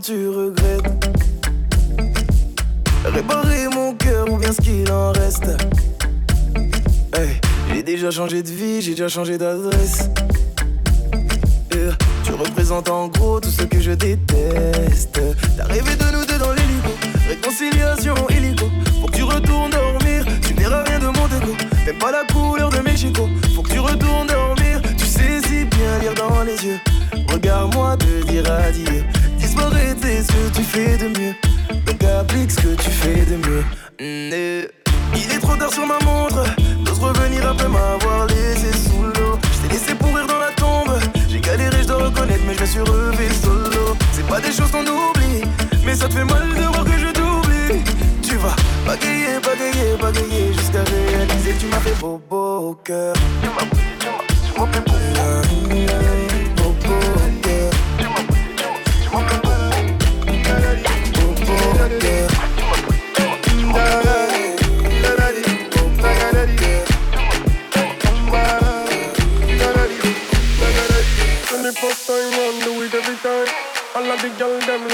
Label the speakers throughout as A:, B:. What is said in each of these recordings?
A: tu regrettes? Réparer mon cœur ou bien ce qu'il en reste? j'ai déjà changé de vie, j'ai déjà changé d'adresse. tu représentes en gros tout ce que je déteste. T'as rêvé de nous deux dans l'hélico, réconciliation illico. Faut que tu retournes dormir, tu n'auras rien de mon déco. Même pas la couleur de Mexico. Faut que tu retournes dormir, tu sais si bien lire dans les yeux. Regarde-moi te dire adieu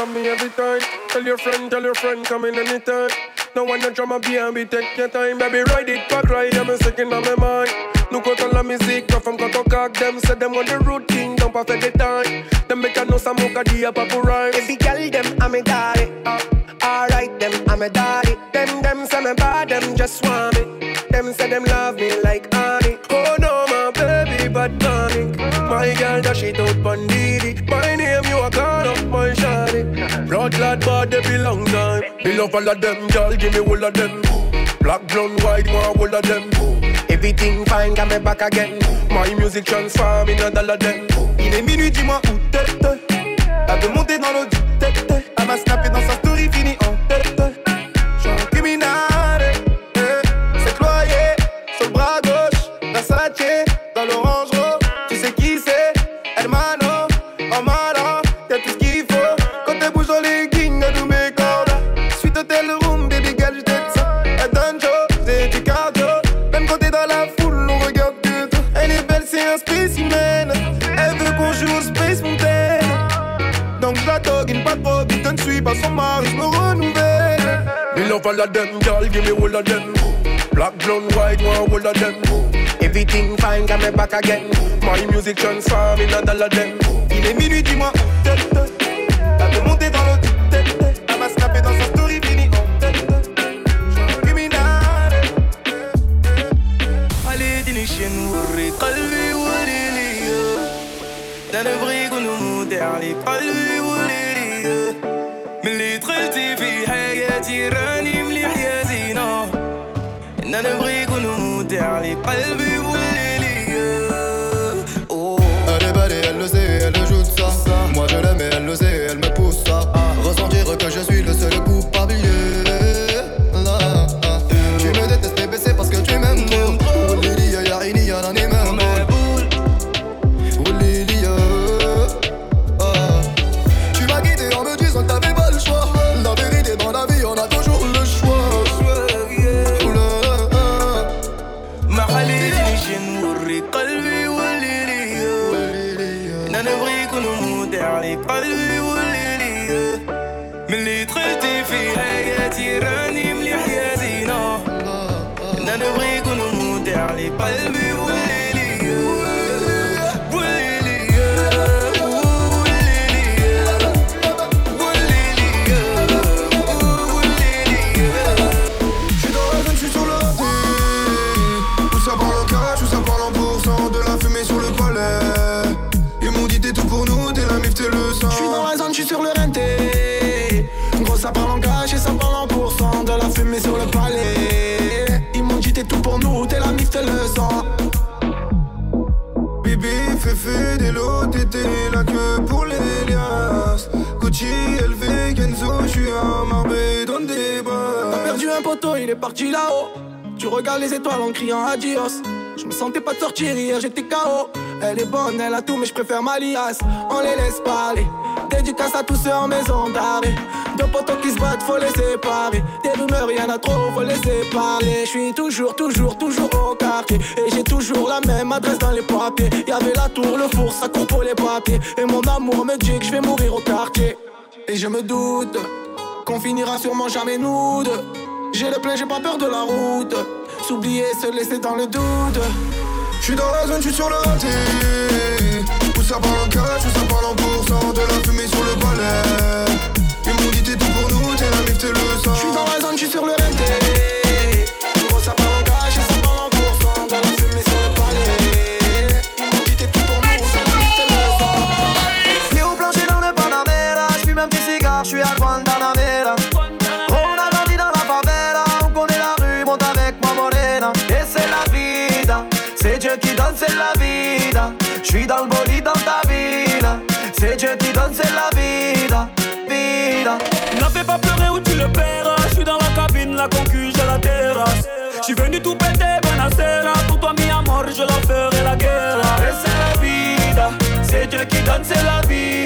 A: love me every time. Tell your friend, tell your friend, come in anytime. No one no drama, be take your time, baby, ride it back right. I'm a second on my mind. Look comptons la musique, la femme from on caque them Say them on the routine, don't fait des time. Them make a know some mocha pas pour rhyme Every girl them, I'm a daddy. Uh, Alright them, I'm a daddy. Them, them say me bad, them just want me. Them say them love me like honey. Oh no, my baby, bad panic My girl dash it out bandidi love all me Black, blonde, white, one all Everything fine, got me back again. My music transform in. Il est minuit, dis-moi où t'es. Elle veut dans l'eau du tête. Elle m'a snappé dans sa story, fini en tête. All of them, girl, give me all of them. Black, blonde, white, one all of them. Everything fine, got me back again. My music transform in a dollar them. Il est minuit, dis-moi, قلبي
B: Un poteau, il est parti là-haut. Tu regardes les étoiles en criant adios. Je me sentais pas de sortir hier, j'étais KO. Elle est bonne, elle a tout, mais je préfère ma liasse. On les laisse parler. Dédicace à tous ceux en maison d'arrêt. Deux potos qui se battent, faut les séparer. Des rumeurs, y'en a trop, faut les séparer. Je suis toujours, toujours, toujours au quartier. Et j'ai toujours la même adresse dans les papiers. Y'avait la tour, le four, ça court pour les papiers. Et mon amour me dit que je vais mourir au quartier. Et je me doute qu'on finira sûrement jamais nous deux. J'ai le plein, j'ai pas peur de la route. S'oublier, se laisser dans le doute.
C: J'suis dans la zone, j'suis sur le raté. Où ça parle en cash, où ça parle en pourcent. De la fumée sur le palais. Ils m'ont t'es tout pour nous, t'es la mif, t'es le sang.
B: J'suis dans la zone, j'suis sur le renté.
D: Donne, c'est la vida. J'suis dans le bolide dans ta vida, c'est Dieu qui donne, c'est la vida, vida.
E: Ne fais pas pleurer ou tu le paieras. Je suis dans la cabine, la concu, j'ai la terrasse. Je suis venu tout péter, bonacera. Pour toi, mi amor, je leur ferai la guerre.
D: C'est la vida, c'est Dieu qui donne, c'est la vida.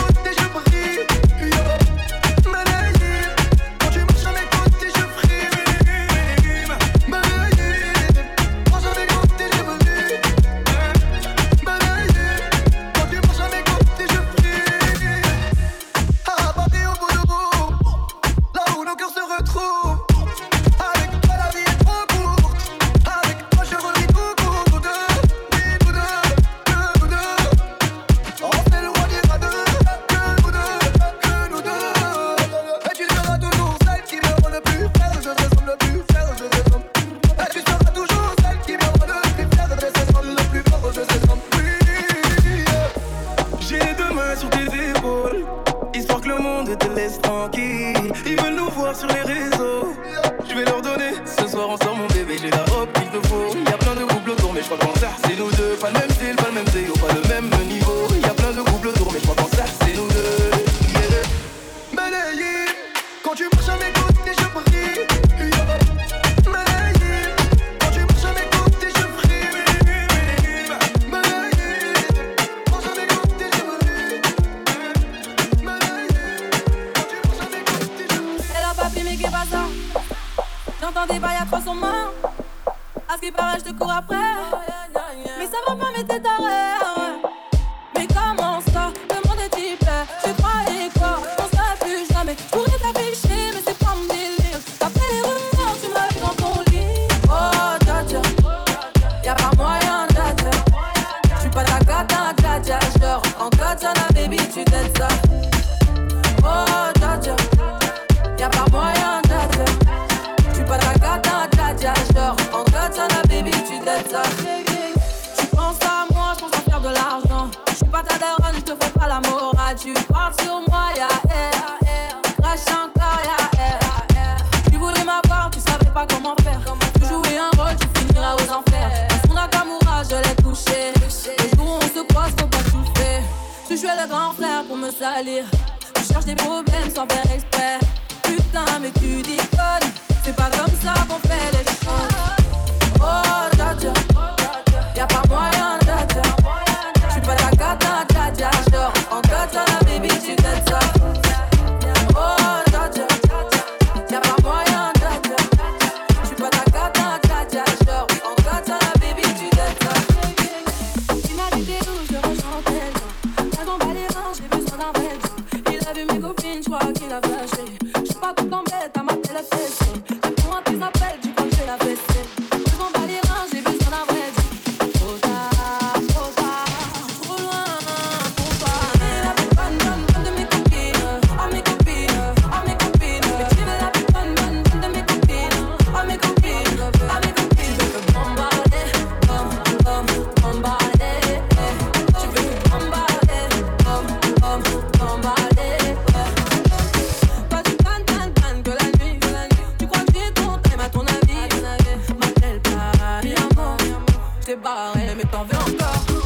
F: T'es barré mais t'en veux encore.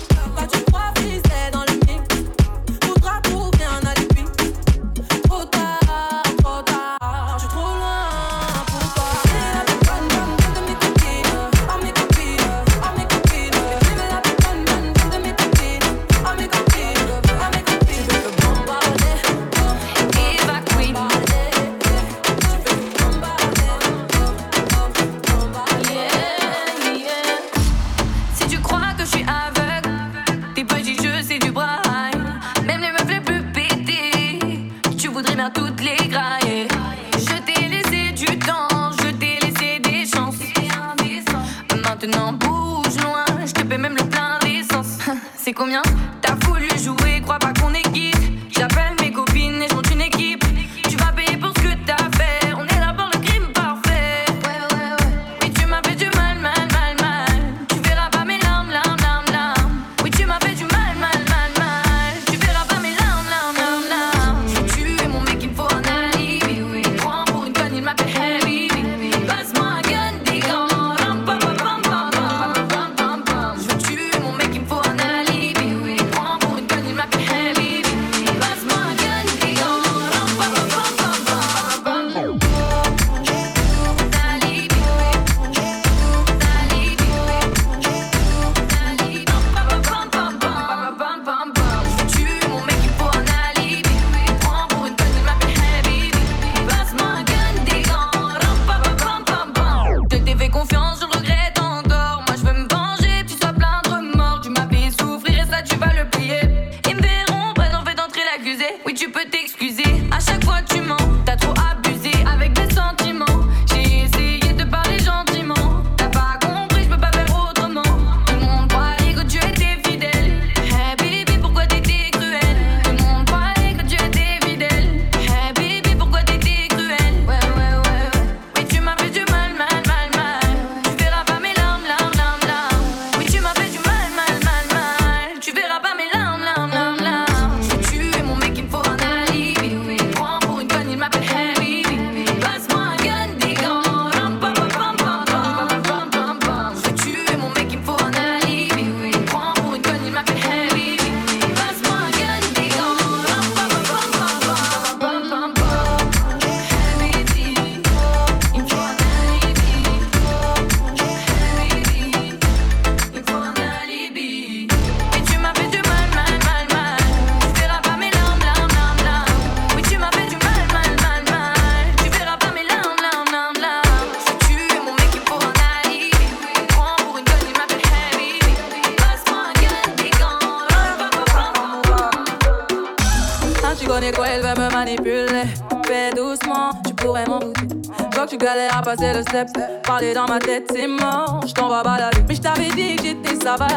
F: Tu
G: galères à passer le step. Parler dans ma tête, c'est mort. Je t'en vais balader. Mais je t'avais dit que j'étais sauvage.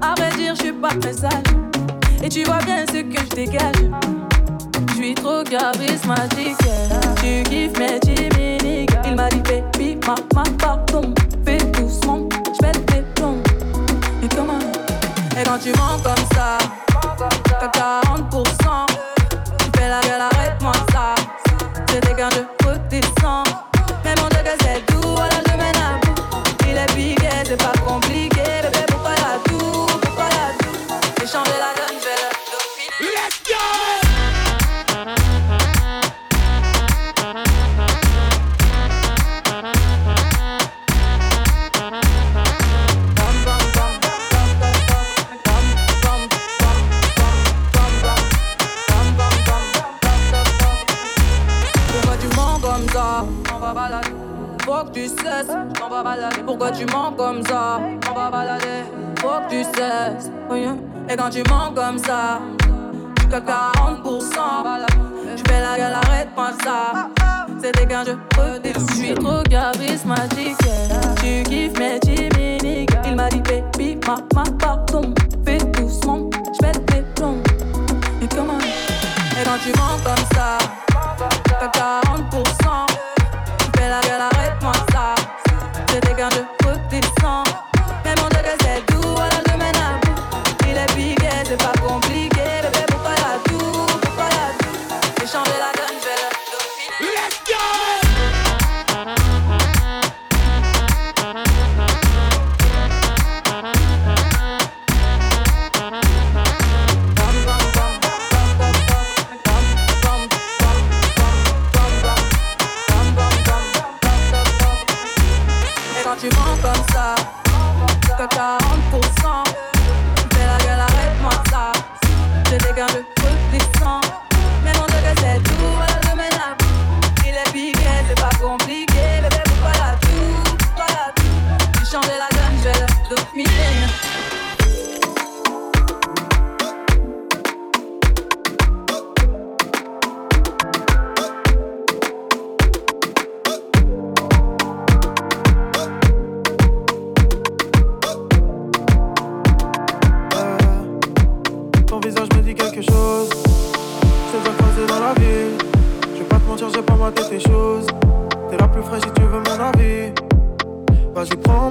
G: À vrai dire, je suis pas très sage. Et tu vois bien ce que je dégage. Je suis trop charismatique. Tu kiffes mes chimiques. Il m'a dit, baby, ma, ma, pardon. Fais doucement, j'pète tes plombs. Et comment? Et quand tu mens comme ça, t'as 40%. Et quand tu mens comme ça, tu qu'à 40%. Je fais la gueule, arrête-moi ça. C'était quand je Je suis trop charismatique. Tu kiffes mes chimiques. Il m'a dit, baby, ma, ma, pardon. Fais doucement, je fais tes plombs. Et comment? Et quand tu mens comme ça, t'as 40% la gueule, arrête-moi ça. C'était qu'un jeu tes choses. T'es la plus fraîche si tu veux mon avis. Vas-y, prends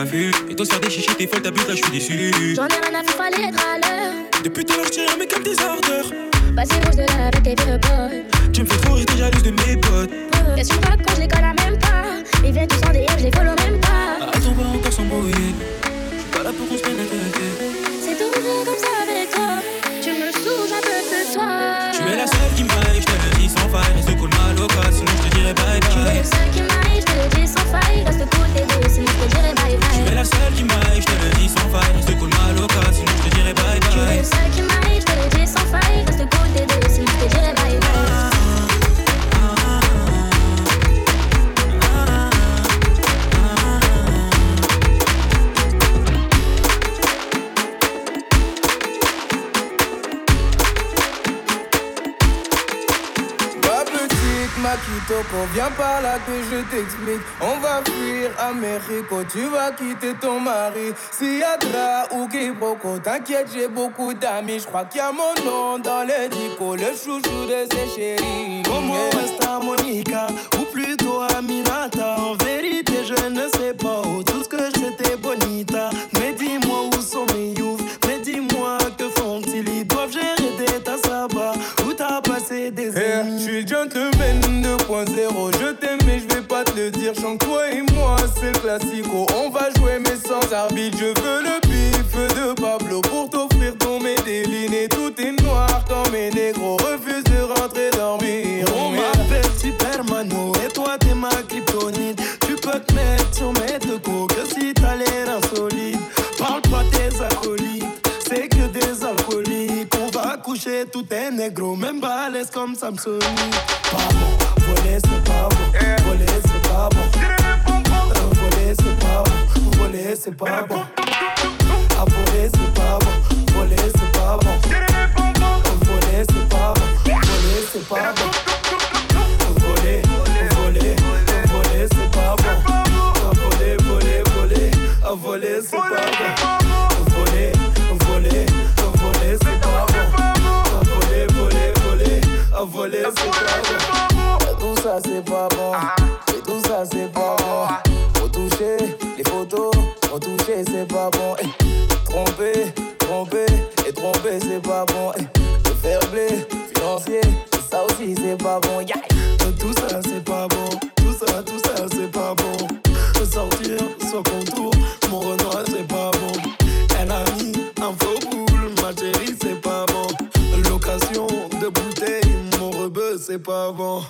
G: pas vu. Et toi, sers des chichis, t'es folle, t'abuses, là, je suis
H: déçu. J'en ai rien à foutre, fallait être à l'heure. Depuis tout à l'heure, je mais comme des ardeurs. Vas-y, rose de la avec tes vieux Tu me fais trop rire, t'es jalouse de mes potes. Qu'est-ce qu'on
C: viens par là que je t'explique. On va fuir Américo, tu vas quitter ton mari. Siadra ou Kiboko, t'inquiète, j'ai beaucoup d'amis. Je crois qu'il y a mon nom dans les dico, le chouchou de ses chéris.
H: Como esta Monica, ou plutôt Aminata.
C: Le toi et moi, c'est classico. On va jouer mais sans arbitre. Je veux le est
H: négro, même balèze comme Samsung. Pardon voler c'est pas bon, voler c'est pas bon. Voler c'est pas bon, voler c'est pas bon. À voler c'est pas bon, voler c'est pas bon. Voler c'est pas voler c'est pas bon. Voler, voler, voler c'est pas. Voler, voler, voler, voler c'est pas bon. Bon
C: ça c'est pas bon. Et tout ça c'est pas bon. Faut toucher les photos, faut toucher c'est pas bon. tromper, tromper et tromper c'est pas bon. le faire blé financier, ça aussi c'est pas bon.
H: Tout ça c'est pas bon. Tout ça, tout ça c'est pas bon. Sortir sans contour, loco.